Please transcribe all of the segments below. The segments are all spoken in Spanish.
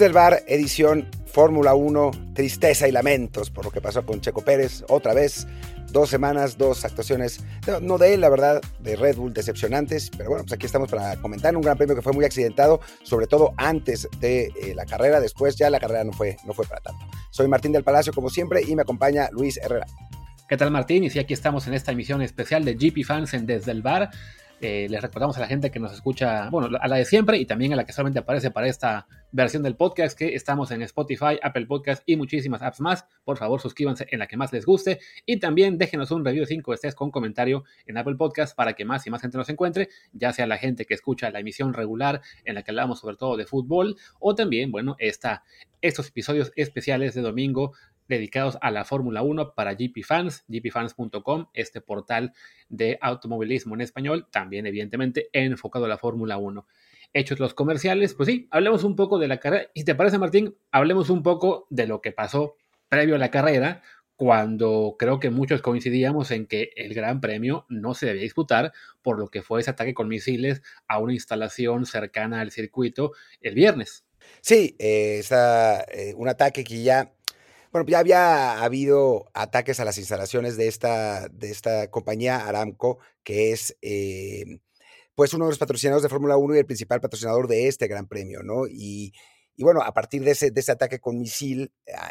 Desde el bar, edición Fórmula 1, tristeza y lamentos por lo que pasó con Checo Pérez, otra vez, dos semanas, dos actuaciones, no de él, la verdad, de Red Bull decepcionantes, pero bueno, pues aquí estamos para comentar un gran premio que fue muy accidentado, sobre todo antes de eh, la carrera, después ya la carrera no fue, no fue para tanto. Soy Martín del Palacio, como siempre, y me acompaña Luis Herrera. ¿Qué tal Martín? Y sí, aquí estamos en esta emisión especial de GP Fans en Desde el Bar. Eh, les recordamos a la gente que nos escucha, bueno, a la de siempre y también a la que solamente aparece para esta versión del podcast, que estamos en Spotify, Apple Podcast y muchísimas apps más. Por favor, suscríbanse en la que más les guste y también déjenos un review de 5 estrellas con comentario en Apple Podcast para que más y más gente nos encuentre, ya sea la gente que escucha la emisión regular en la que hablamos sobre todo de fútbol o también, bueno, esta, estos episodios especiales de domingo dedicados a la Fórmula 1 para GP Fans, gpfans.com, este portal de automovilismo en español, también evidentemente enfocado a la Fórmula 1. Hechos los comerciales, pues sí, hablemos un poco de la carrera. Y si te parece, Martín, hablemos un poco de lo que pasó previo a la carrera, cuando creo que muchos coincidíamos en que el Gran Premio no se debía disputar por lo que fue ese ataque con misiles a una instalación cercana al circuito el viernes. Sí, eh, eh, un ataque que ya bueno, ya había habido ataques a las instalaciones de esta, de esta compañía Aramco, que es eh, pues uno de los patrocinadores de Fórmula 1 y el principal patrocinador de este gran premio, ¿no? Y, bueno, a partir de ese, de ese ataque con misil, ah,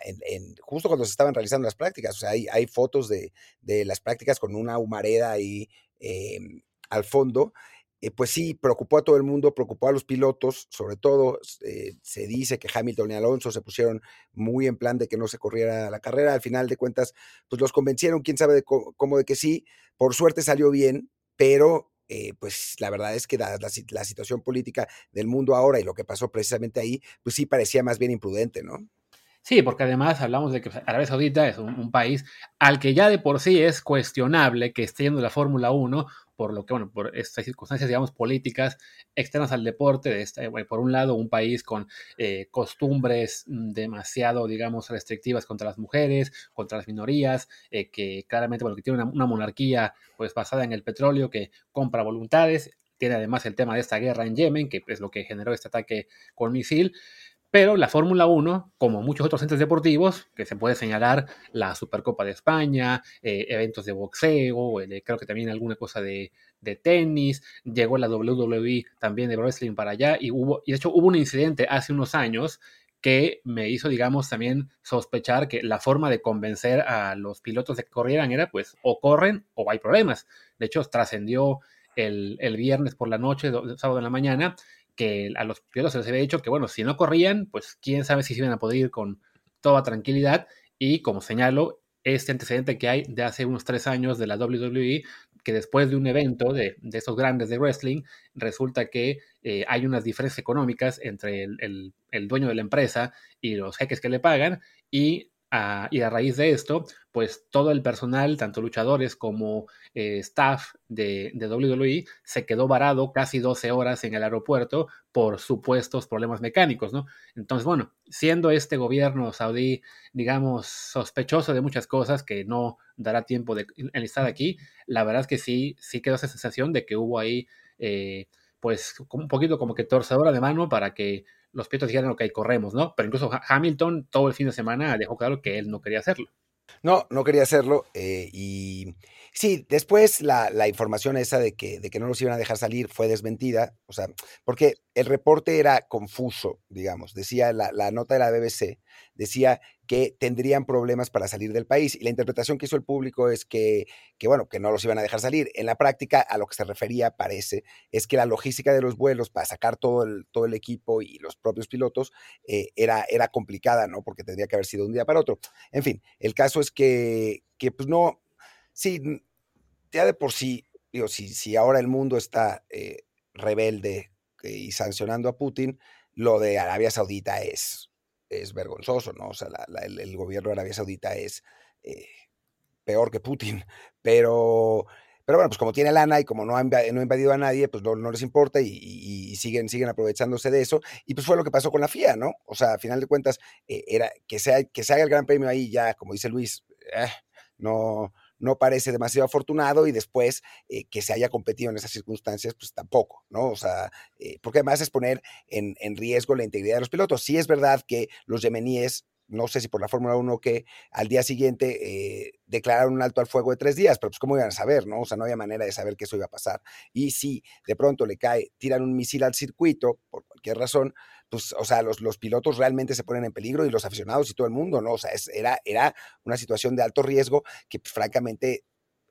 justo cuando se estaban realizando las prácticas, o sea, hay, hay fotos de, de, las prácticas con una humareda ahí em, al fondo, eh, pues sí, preocupó a todo el mundo, preocupó a los pilotos, sobre todo eh, se dice que Hamilton y Alonso se pusieron muy en plan de que no se corriera la carrera, al final de cuentas, pues los convencieron, quién sabe cómo, de que sí, por suerte salió bien, pero eh, pues la verdad es que la, situación política del mundo ahora y lo que pasó precisamente ahí, pues sí parecía más bien imprudente, ¿no? Sí, porque además hablamos de que Arabia Saudita es un, país al que ya de por sí es cuestionable que esté yendo la Fórmula 1, por lo que, bueno, por estas circunstancias, digamos, políticas externas al deporte, de este, por un lado, un país con eh, costumbres demasiado, digamos, restrictivas contra las mujeres, contra las minorías, eh, que claramente, bueno, tiene una, una monarquía, pues, basada en el petróleo, que compra voluntades, tiene además el tema de esta guerra en Yemen, que es lo que generó este ataque con misil. Pero la Fórmula 1, como muchos otros centros deportivos, que se puede señalar la Supercopa de España, eh, eventos de boxeo, creo que también alguna cosa de, tenis, llegó la WWE también de wrestling para allá y hubo, y de hecho hubo un incidente hace unos años que me hizo, digamos, también sospechar que la forma de convencer a los pilotos de que corrieran era, pues, o corren o hay problemas. De hecho, trascendió el, el, viernes por la noche, sábado en la mañana, que a los pilotos se les había dicho que, bueno, si no corrían, pues quién sabe si se iban a poder ir con toda tranquilidad. Y como señalo, este antecedente que hay de hace unos tres años de la WWE, que después de un evento de, de esos grandes de wrestling, resulta que eh, hay unas diferencias económicas entre el, el, dueño de la empresa y los jeques que le pagan, y y a raíz de esto, pues todo el personal, tanto luchadores como eh, staff de, de, WWE, se quedó varado casi 12 horas en el aeropuerto por supuestos problemas mecánicos, ¿no? Entonces, bueno, siendo este gobierno saudí, digamos, sospechoso de muchas cosas que no dará tiempo de enlistar aquí, la verdad es que sí, sí quedó esa sensación de que hubo ahí, eh, pues, un poquito como que torcedora de mano para que los pilotos dijeron, ok, corremos, ¿no? Pero incluso Hamilton todo el fin de semana dejó claro que él no quería hacerlo. No, no quería hacerlo. Eh, y sí, después la, la, información esa de que, de que no los iban a dejar salir fue desmentida. O sea, porque el reporte era confuso, digamos. Decía la, la nota de la BBC, decía que tendrían problemas para salir del país. Y la interpretación que hizo el público es que, que, bueno, que no los iban a dejar salir. En la práctica, a lo que se refería, parece, es que la logística de los vuelos para sacar todo el, todo el equipo y los propios pilotos eh, era, era complicada, ¿no? Porque tendría que haber sido un día para otro. En fin, el caso es que, que pues no, sí, ya de por sí, digo, si, si ahora el mundo está eh, rebelde eh, y sancionando a Putin, lo de Arabia Saudita es es vergonzoso, ¿no? O sea, el, gobierno de Arabia Saudita es eh, peor que Putin, pero, pero bueno, pues como tiene lana y como no ha, no invadido a nadie, pues no, les importa y, siguen, siguen aprovechándose de eso. Y pues fue lo que pasó con la FIA, ¿no? O sea, a final de cuentas, eh, era que, sea, que se haga el Gran Premio ahí ya, como dice Luis, eh, no, no parece demasiado afortunado y después eh, que se haya competido en esas circunstancias, pues tampoco, ¿no? O sea, eh, porque además es poner en, en riesgo la integridad de los pilotos. Sí es verdad que los yemeníes no sé si por la Fórmula 1 que al día siguiente eh, declararon un alto al fuego de tres días, pero pues cómo iban a saber, ¿no? O sea, no había manera de saber que eso iba a pasar. Y si de pronto le cae, tiran un misil al circuito, por cualquier razón, pues, o sea, los, los pilotos realmente se ponen en peligro y los aficionados y todo el mundo, ¿no? O sea, era, era una situación de alto riesgo que pues, francamente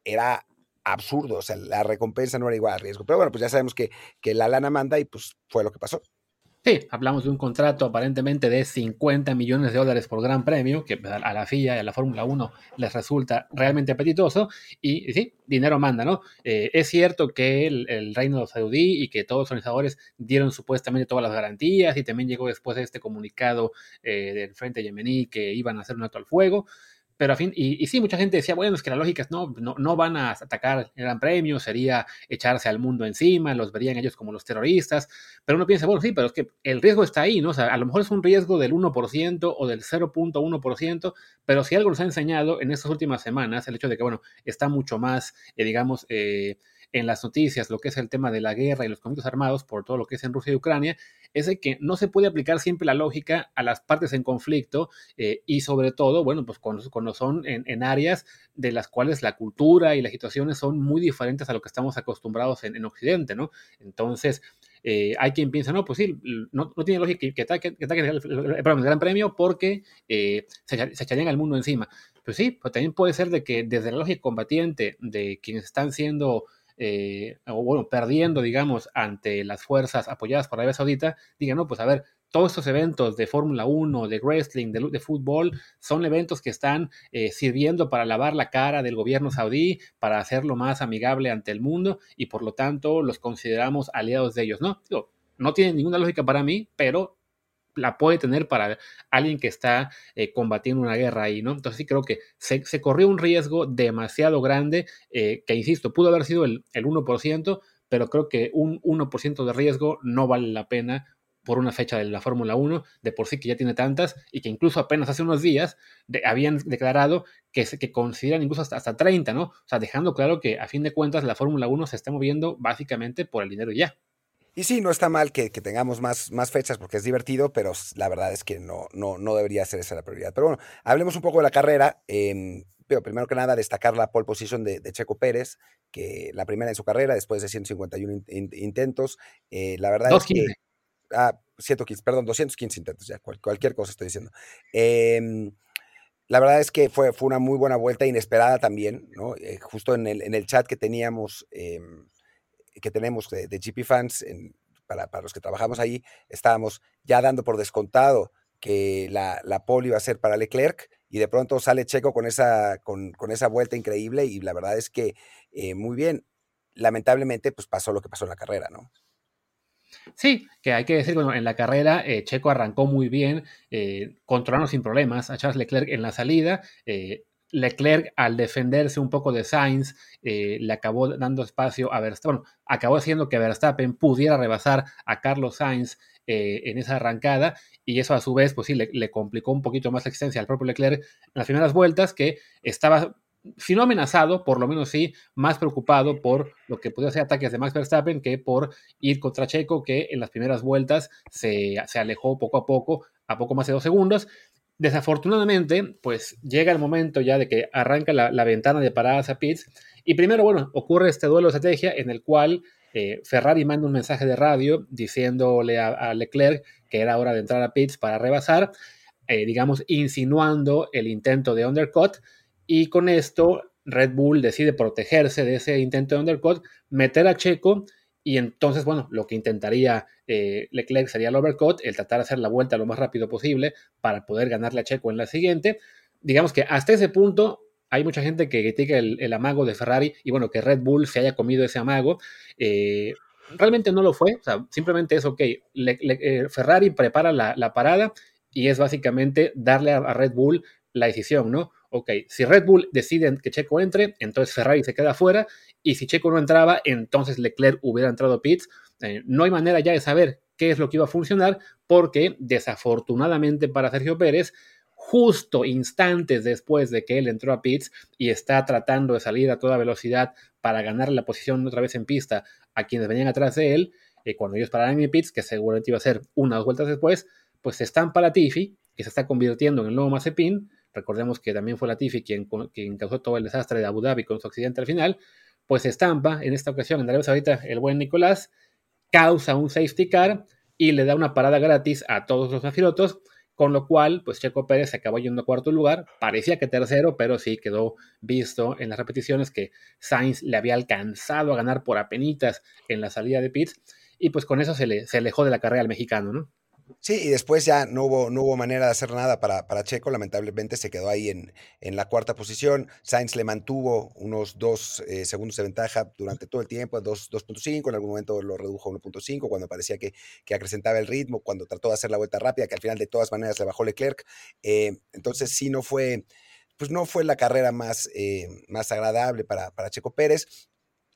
era absurdo, o sea, la recompensa no era igual al riesgo. Pero bueno, pues ya sabemos que, que la lana manda y pues fue lo que pasó. Sí, hablamos de un contrato aparentemente de 50 millones de dólares por gran premio, que a la FIA y a la Fórmula 1 les resulta realmente apetitoso, y sí, dinero manda, ¿no? Eh, es cierto que el, Reino Saudí y que todos los organizadores dieron supuestamente todas las garantías, y también llegó después de este comunicado eh, del Frente Yemení que iban a hacer un alto al fuego, pero a fin, y, sí, mucha gente decía, bueno, es que la lógica es no, no, no van a atacar el gran premio, sería echarse al mundo encima, los verían ellos como los terroristas, pero uno piensa, bueno, sí, pero es que el riesgo está ahí, ¿no? O sea, a lo mejor es un riesgo del 1% o del 0.1%, pero si algo nos ha enseñado en estas últimas semanas, el hecho de que, bueno, está mucho más, eh, digamos, eh, en las noticias lo que es el tema de la guerra y los conflictos armados por todo lo que es en Rusia y Ucrania, es de que no se puede aplicar siempre la lógica a las partes en conflicto eh, y sobre todo, bueno, pues cuando, son en, áreas de las cuales la cultura y las situaciones son muy diferentes a lo que estamos acostumbrados en, Occidente, ¿no? Entonces, eh, hay quien piensa, no, pues sí, no, tiene lógica que, que ataquen el, Gran Premio porque eh, se, se, echarían al mundo encima. Pues sí, pues también puede ser de que desde la lógica combatiente de quienes están siendo eh, o bueno, perdiendo, digamos, ante las fuerzas apoyadas por Arabia Saudita, digan, no, pues a ver, todos estos eventos de Fórmula 1, de wrestling, de, fútbol, son eventos que están eh, sirviendo para lavar la cara del gobierno saudí, para hacerlo más amigable ante el mundo y por lo tanto los consideramos aliados de ellos, ¿no? no tiene ninguna lógica para mí, pero la puede tener para alguien que está eh, combatiendo una guerra ahí, ¿no? Entonces sí creo que se, corrió un riesgo demasiado grande, eh, que insisto, pudo haber sido el, 1%, pero creo que un 1% de riesgo no vale la pena por una fecha de la Fórmula 1, de por sí que ya tiene tantas, y que incluso apenas hace unos días habían declarado que, que consideran incluso hasta, hasta 30, ¿no? O sea, dejando claro que a fin de cuentas la Fórmula 1 se está moviendo básicamente por el dinero ya. Y sí, no está mal que, tengamos más, más fechas porque es divertido, pero la verdad es que no, no, no debería ser esa la prioridad. Pero bueno, hablemos un poco de la carrera. Eh, pero primero que nada, destacar la pole position de, Checo Pérez, que la primera en su carrera, después de 151 intentos. Eh, la verdad es que. Ah, 115, perdón, 215 intentos, ya, cualquier cosa estoy diciendo. Em, la verdad es que fue, fue una muy buena vuelta, inesperada también, ¿no? Eh, justo en el, en el chat que teníamos em, que tenemos de, GP Fans, para, los que trabajamos ahí, estábamos ya dando por descontado que la, la pole iba a ser para Leclerc y de pronto sale Checo con esa, con, esa vuelta increíble y la verdad es que eh, muy bien. Lamentablemente, pues pasó lo que pasó en la carrera, ¿no? Sí, que hay que decir, bueno, en la carrera eh, Checo arrancó muy bien, eh, controlando sin problemas a Charles Leclerc en la salida, eh, Leclerc, al defenderse un poco de Sainz, eh, le acabó dando espacio a Verstappen, bueno, acabó haciendo que Verstappen pudiera rebasar a Carlos Sainz eh, en esa arrancada, y eso a su vez, pues sí, le, complicó un poquito más la existencia al propio Leclerc en las primeras vueltas, que estaba, si no amenazado, por lo menos sí, más preocupado por lo que podía ser ataques de Max Verstappen que por ir contra Checo, que en las primeras vueltas se, se alejó poco a poco, a poco más de dos segundos, Desafortunadamente, pues llega el momento ya de que arranca la, ventana de paradas a pits y primero, bueno, ocurre este duelo de estrategia en el cual eh, Ferrari manda un mensaje de radio diciéndole a, Leclerc que era hora de entrar a pits para rebasar, eh, digamos, insinuando el intento de undercut y con esto Red Bull decide protegerse de ese intento de undercut, meter a Checo y entonces, bueno, lo que intentaría eh, Leclerc sería el overcut, el tratar de hacer la vuelta lo más rápido posible para poder ganarle a Checo en la siguiente. Digamos que hasta ese punto hay mucha gente que critica el, amago de Ferrari y bueno, que Red Bull se haya comido ese amago. Eh, realmente no lo fue, o sea, simplemente es ok. Eh, Ferrari prepara la, parada y es básicamente darle a Red Bull la decisión, ¿no? Ok, si Red Bull decide que Checo entre, entonces Ferrari se queda fuera, y si Checo no entraba, entonces Leclerc hubiera entrado a pits. Eh, no hay manera ya de saber qué es lo que iba a funcionar, porque desafortunadamente para Sergio Pérez, justo instantes después de que él entró a pits y está tratando de salir a toda velocidad para ganar la posición otra vez en pista a quienes venían atrás de él, eh, cuando ellos pararan en pits, que seguramente iba a ser unas vueltas después, pues se la Tiffy, que se está convirtiendo en el nuevo Mazepin. Recordemos que también fue la Tiffy quien, quien causó todo el desastre de Abu Dhabi con su accidente al final. Pues estampa en esta ocasión en Arabia ahorita el buen Nicolás, causa un safety car y le da una parada gratis a todos los pilotos con lo cual, pues Checo Pérez se acabó yendo a cuarto lugar, parecía que tercero, pero sí quedó visto en las repeticiones que Sainz le había alcanzado a ganar por apenitas en la salida de pits, y pues con eso se, le, se alejó de la carrera al mexicano, ¿no? Sí, y después ya no hubo, no hubo manera de hacer nada para, para Checo, lamentablemente se quedó ahí en, en, la cuarta posición. Sainz le mantuvo unos dos eh, segundos de ventaja durante todo el tiempo, 2.5, en algún momento lo redujo a 1.5 cuando parecía que, que, acrecentaba el ritmo, cuando trató de hacer la vuelta rápida, que al final de todas maneras le bajó Leclerc. Eh, entonces sí, no fue, pues no fue la carrera más, eh, más agradable para, para Checo Pérez.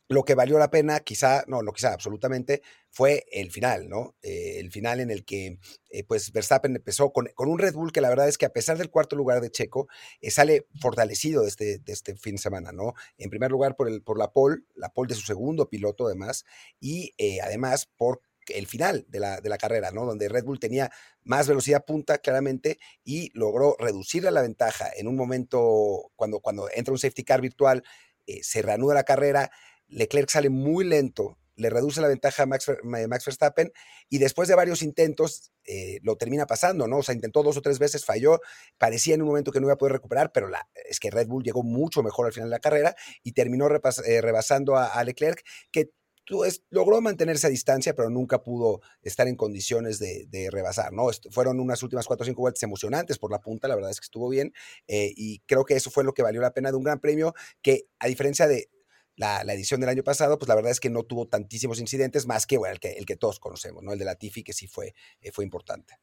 Lo que valió la pena, quizá, no, no quizá, absolutamente, fue el final, ¿no? Eh, el final en el que, eh, pues, Verstappen empezó con, con, un Red Bull que la verdad es que a pesar del cuarto lugar de Checo, eh, sale fortalecido de este, de este fin de semana, ¿no? En primer lugar por, el, por la pole, la pole de su segundo piloto además, y además por el final de la, de la, carrera, ¿no? Donde Red Bull tenía más velocidad punta, claramente, y logró reducir la ventaja en un momento, cuando, cuando entra un safety car virtual, se reanuda la carrera, Leclerc sale muy lento, le reduce la ventaja a Max, Max Verstappen y después de varios intentos eh, lo termina pasando, ¿no? O sea, intentó dos o tres veces, falló, parecía en un momento que no iba a poder recuperar, pero la, es que Red Bull llegó mucho mejor al final de la carrera y terminó eh, rebasando a, Leclerc, que logró mantenerse a distancia, pero nunca pudo estar en condiciones de, rebasar, ¿no? fueron unas últimas cuatro o cinco vueltas emocionantes por la punta, la verdad es que estuvo bien, eh, y creo que eso fue lo que valió la pena de un gran premio que, a diferencia de la, edición del año pasado, pues la verdad es que no tuvo tantísimos incidentes, más que, bueno, el que, el que todos conocemos, ¿no? El de la Tiffy, que sí fue, eh, fue importante.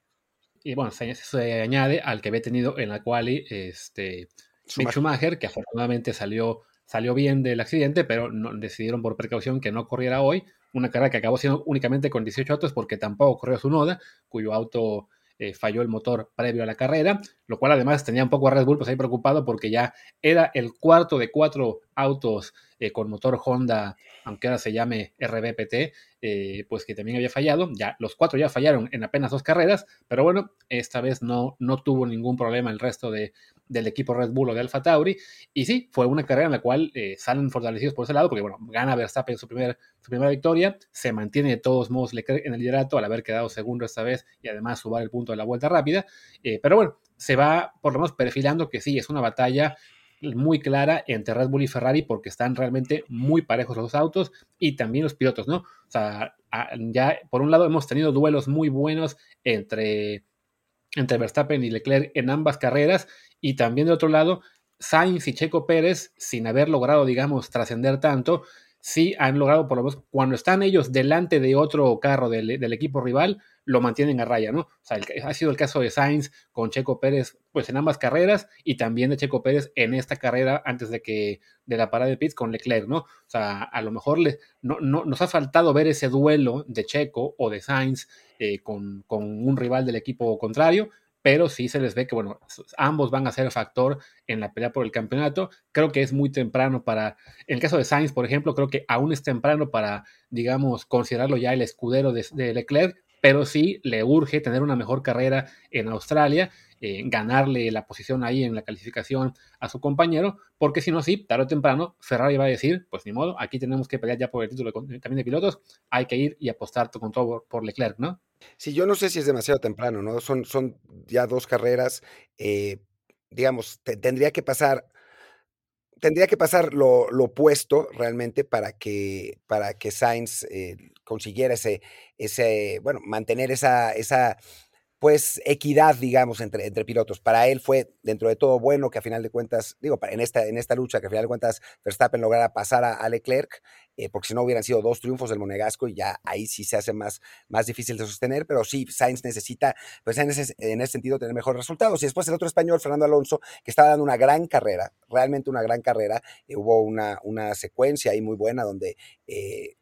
Y bueno, se, se, añade al que había tenido en la quali este, Schumacher. Schumacher, que afortunadamente salió, salió bien del accidente, pero no, decidieron por precaución que no corriera hoy. Una carrera que acabó siendo únicamente con 18 autos porque tampoco corrió su noda, cuyo auto eh, falló el motor previo a la carrera, lo cual además tenía un poco a Red Bull pues ahí preocupado porque ya era el cuarto de cuatro autos eh, con motor Honda, aunque ahora se llame RBPT, eh, pues que también había fallado. Ya los cuatro ya fallaron en apenas dos carreras, pero bueno, esta vez no, no tuvo ningún problema el resto de, del equipo Red Bull o de Alfa Tauri. Y sí, fue una carrera en la cual eh, salen fortalecidos por ese lado, porque bueno, gana Verstappen su, su primera victoria, se mantiene de todos modos en el liderato al haber quedado segundo esta vez y además subar el punto de la vuelta rápida. pero bueno, se va por lo menos perfilando que sí, es una batalla muy clara entre Red Bull y Ferrari porque están realmente muy parejos los autos y también los pilotos, ¿no? O sea, ya por un lado hemos tenido duelos muy buenos entre, entre Verstappen y Leclerc en ambas carreras y también de otro lado Sainz y Checo Pérez, sin haber logrado, digamos, trascender tanto, sí han logrado, por lo menos, cuando están ellos delante de otro carro del, del equipo rival, lo mantienen a raya, ¿no? O sea, ha sido el caso de Sainz con Checo Pérez, pues en ambas carreras, y también de Checo Pérez en esta carrera antes de que de la parada de pits con Leclerc, ¿no? O sea, a lo mejor le, no, no, nos ha faltado ver ese duelo de Checo o de Sainz eh, con, con un rival del equipo contrario, pero sí se les ve que, bueno, ambos van a ser factor en la pelea por el campeonato. Creo que es muy temprano para, en el caso de Sainz, por ejemplo, creo que aún es temprano para, digamos, considerarlo ya el escudero de, de Leclerc, pero sí le urge tener una mejor carrera en Australia, eh, ganarle la posición ahí en la calificación a su compañero, porque si no, sí, tarde o temprano, Ferrari va a decir, pues ni modo, aquí tenemos que pelear ya por el título también de pilotos, hay que ir y apostar con todo por Leclerc, ¿no? Sí, yo no sé si es demasiado temprano, ¿no? Son, son ya dos carreras, eh, digamos, tendría que pasar tendría que pasar lo, opuesto realmente para que, para que Sainz eh, consiguiera ese, ese, bueno, mantener esa, esa pues equidad, digamos, entre, entre pilotos. Para él fue, dentro de todo, bueno que a final de cuentas, digo, en esta, en esta lucha, que a final de cuentas Verstappen lograra pasar a, Leclerc, eh, porque si no hubieran sido dos triunfos del Monegasco y ya ahí sí se hace más, más difícil de sostener, pero sí, Sainz necesita, pues en ese, en ese sentido, tener mejores resultados. Y después el otro español, Fernando Alonso, que estaba dando una gran carrera, realmente una gran carrera, eh, hubo una, una secuencia ahí muy buena donde... Eh,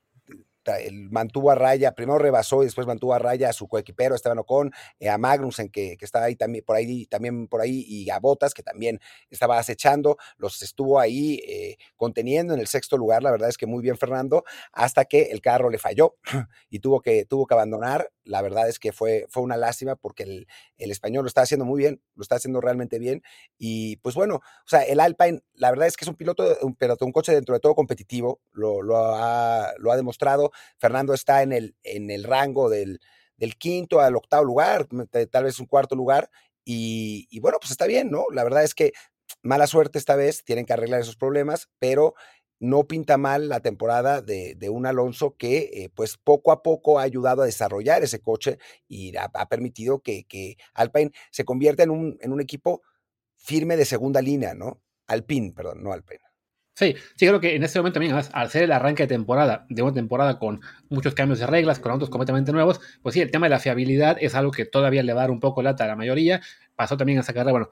mantuvo a raya, primero rebasó y después mantuvo a raya a su coequipero Esteban Ocon, eh, a Magnussen que, que, estaba ahí también por ahí, también por ahí, y a Botas que también estaba acechando, los estuvo ahí eh, conteniendo en el sexto lugar, la verdad es que muy bien Fernando, hasta que el carro le falló y tuvo que, tuvo que abandonar, la verdad es que fue, fue una lástima porque el, el español lo está haciendo muy bien, lo está haciendo realmente bien, y pues bueno, o sea, el Alpine, la verdad es que es un piloto, un, un coche dentro de todo competitivo, lo, lo, ha, lo ha demostrado, Fernando está en el, en el rango del, del quinto al octavo lugar, tal vez un cuarto lugar, y, bueno, pues está bien, ¿no? La verdad es que mala suerte esta vez, tienen que arreglar esos problemas, pero no pinta mal la temporada de, de un Alonso que eh, pues poco a poco ha ayudado a desarrollar ese coche y ha, ha permitido que, que, Alpine se convierta en un, en un equipo firme de segunda línea, ¿no? Alpine, perdón, no Alpine. Sí, sí, creo que en este momento también, al ser el arranque de temporada, de una temporada con muchos cambios de reglas, con autos completamente nuevos, pues sí, el tema de la fiabilidad es algo que todavía le va a dar un poco lata a la mayoría. Pasó también a esa carrera, bueno,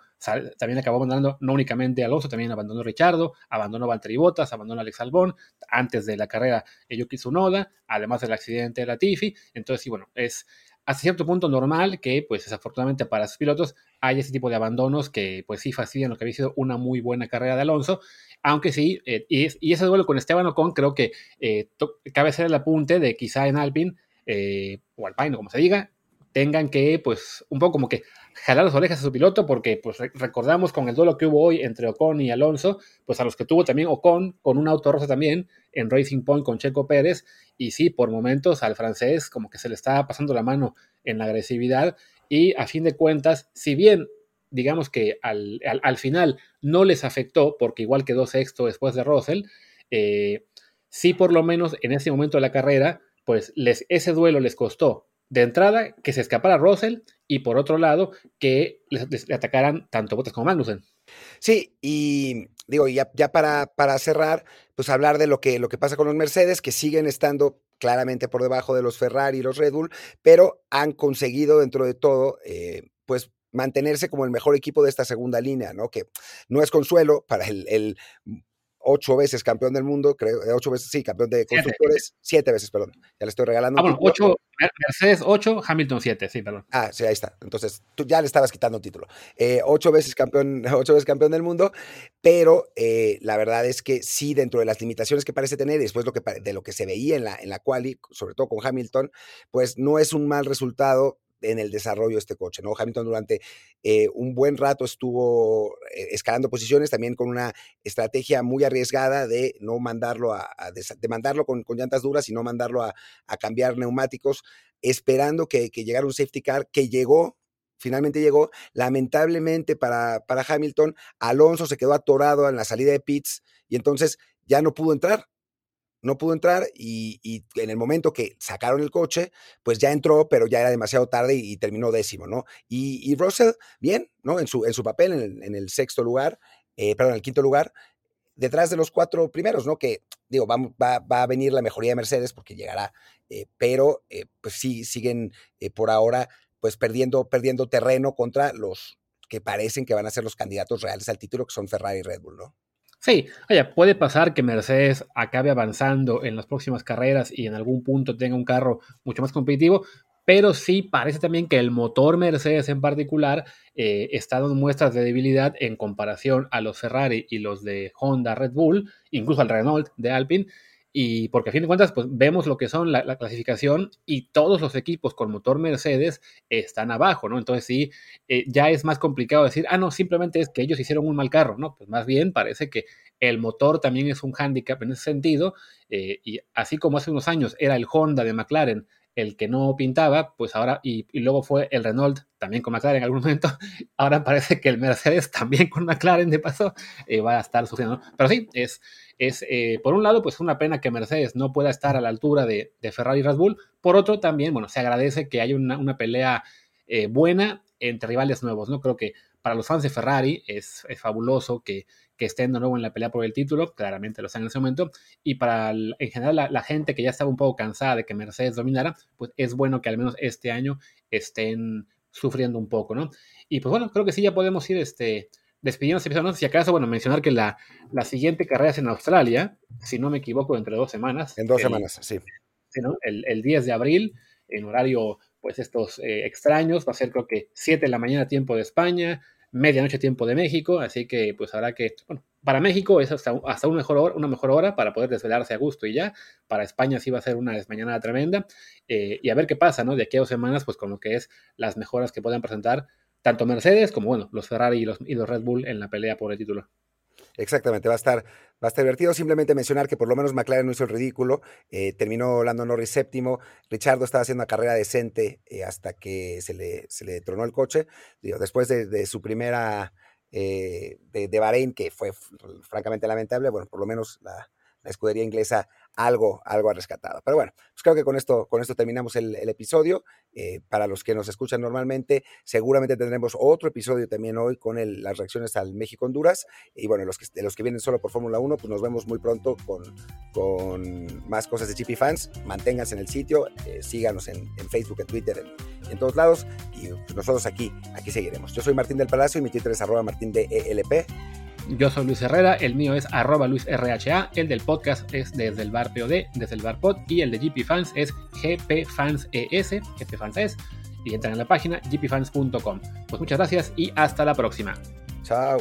también acabó abandonando no únicamente Alonso, también abandonó Richardo, abandonó Valtteri Bottas, abandonó Alex Albón, antes de la carrera Yuki Tsunoda, además del accidente de la Tifi. Entonces, sí, bueno, es hasta cierto punto normal que, pues desafortunadamente para sus pilotos, haya ese tipo de abandonos que, pues sí, fastidian lo que había sido una muy buena carrera de Alonso. Aunque sí, eh, y, y, ese duelo con Esteban Ocon, creo que eh, cabe ser el apunte de quizá en Alpine, eh, o Alpine, como se diga, tengan que, pues, un poco como que jalar las orejas a su piloto, porque pues recordamos con el duelo que hubo hoy entre Ocon y Alonso, pues a los que tuvo también Ocon con un auto rosa también en Racing Point con Checo Pérez, y sí, por momentos al francés como que se le estaba pasando la mano en la agresividad, y a fin de cuentas, si bien digamos que al, al, al final no les afectó, porque igual quedó sexto después de Russell, eh, sí por lo menos en ese momento de la carrera, pues les, ese duelo les costó de entrada que se escapara Russell y por otro lado que le, atacaran tanto Bottas como Magnussen. Sí, y digo, ya, ya para, para, cerrar, pues hablar de lo que, lo que pasa con los Mercedes, que siguen estando claramente por debajo de los Ferrari y los Red Bull, pero han conseguido dentro de todo, eh, pues mantenerse como el mejor equipo de esta segunda línea, ¿no? Que no es consuelo para el ocho veces campeón del mundo, creo, eh, ocho veces, sí, campeón de constructores, siete, siete veces, perdón. Ya le estoy regalando. Ah, bueno, ocho, Mercedes 8, Hamilton 7, sí, perdón. Ah, sí, ahí está. Entonces, tú ya le estabas quitando un título. Eh, ocho veces campeón, ocho veces campeón del mundo, pero eh, la verdad es que sí, dentro de las limitaciones que parece tener, y después lo que, de lo que se veía en la, en la quali, sobre todo con Hamilton, pues no es un mal resultado en el desarrollo de este coche. ¿no? Hamilton durante eh, un buen rato estuvo eh, escalando posiciones, también con una estrategia muy arriesgada de no mandarlo a, a mandarlo con, con, llantas duras y no mandarlo a, a cambiar neumáticos, esperando que, que, llegara un safety car que llegó. Finalmente llegó. Lamentablemente para, para Hamilton, Alonso se quedó atorado en la salida de pits y entonces ya no pudo entrar no pudo entrar y, en el momento que sacaron el coche, pues ya entró, pero ya era demasiado tarde y, y terminó décimo, ¿no? Y, y, Russell, bien, ¿no? En su, en su papel, en el, en el sexto lugar, eh, perdón, en el quinto lugar, detrás de los cuatro primeros, ¿no? Que, digo, va, va, va a venir la mejoría de Mercedes porque llegará, eh, pero eh, pues sí, siguen eh, por ahora, pues perdiendo, perdiendo terreno contra los que parecen que van a ser los candidatos reales al título, que son Ferrari y Red Bull, ¿no? Sí, oye, puede pasar que Mercedes acabe avanzando en las próximas carreras y en algún punto tenga un carro mucho más competitivo, pero sí parece también que el motor Mercedes en particular eh, está dando muestras de debilidad en comparación a los Ferrari y los de Honda, Red Bull, incluso al Renault de Alpine. Y porque a fin de cuentas, pues vemos lo que son la, la, clasificación y todos los equipos con motor Mercedes están abajo, ¿no? Entonces sí, eh, ya es más complicado decir, ah, no, simplemente es que ellos hicieron un mal carro, ¿no? Pues más bien parece que el motor también es un hándicap en ese sentido. Eh, y así como hace unos años era el Honda de McLaren el que no pintaba, pues ahora, y, luego fue el Renault también con McLaren en algún momento, ahora parece que el Mercedes también con McLaren de paso eh, va a estar sufriendo. Pero sí, es, es eh, por un lado, pues una pena que Mercedes no pueda estar a la altura de, de Ferrari y Red Bull, por otro también, bueno, se agradece que haya una, una pelea eh, buena entre rivales nuevos, ¿no? Creo que para los fans de Ferrari es, es fabuloso que, que, estén de nuevo en la pelea por el título, claramente lo están en ese momento, y para el, en general la, la, gente que ya estaba un poco cansada de que Mercedes dominara, pues es bueno que al menos este año estén sufriendo un poco, ¿no? Y pues bueno, creo que sí, ya podemos ir este, despidiéndose, no sé si acaso, bueno, mencionar que la, la siguiente carrera es en Australia, si no me equivoco, entre dos semanas. En dos el, semanas, sí. el, 10 de abril, en horario, pues estos eh, extraños, va a ser creo que 7 de la mañana tiempo de España, medianoche tiempo de México, así que pues habrá que, bueno, para México es hasta, hasta una, mejor hora, para poder desvelarse a gusto y ya, para España sí va a ser una desmañanada tremenda, eh, y a ver qué pasa, ¿no? De aquí a dos semanas, pues con lo que es las mejoras que puedan presentar tanto Mercedes como, bueno, los Ferrari y los, y los Red Bull en la pelea por el título. Exactamente, va a estar, va a estar divertido. Simplemente mencionar que por lo menos McLaren no hizo el ridículo. Eh, terminó Lando Norris séptimo. Richardo estaba haciendo una carrera decente eh, hasta que se le, se le tronó el coche. Después de, su primera eh, de, de, Bahrein, que fue francamente lamentable, bueno, por lo menos la escudería inglesa algo, algo ha rescatado. Pero bueno, pues creo que con esto, con esto terminamos el, episodio. Eh, para los que nos escuchan normalmente, seguramente tendremos otro episodio también hoy con las reacciones al México-Honduras. Y bueno, los que, los que vienen solo por Fórmula 1, pues nos vemos muy pronto con, con más cosas de GP Fans. Manténganse en el sitio, eh, síganos en, Facebook, en Twitter, en, en, todos lados. Y pues nosotros aquí, aquí seguiremos. Yo soy Martín del Palacio y mi Twitter es arroba martín de ELP. Yo soy Luis Herrera, el mío es arroba luisrha, el del podcast es desde el bar POD, desde el bar pod, y el de GP Fans es gpfanses, gpfanses, y entran en la página gpfans.com. Pues muchas gracias y hasta la próxima. Chao.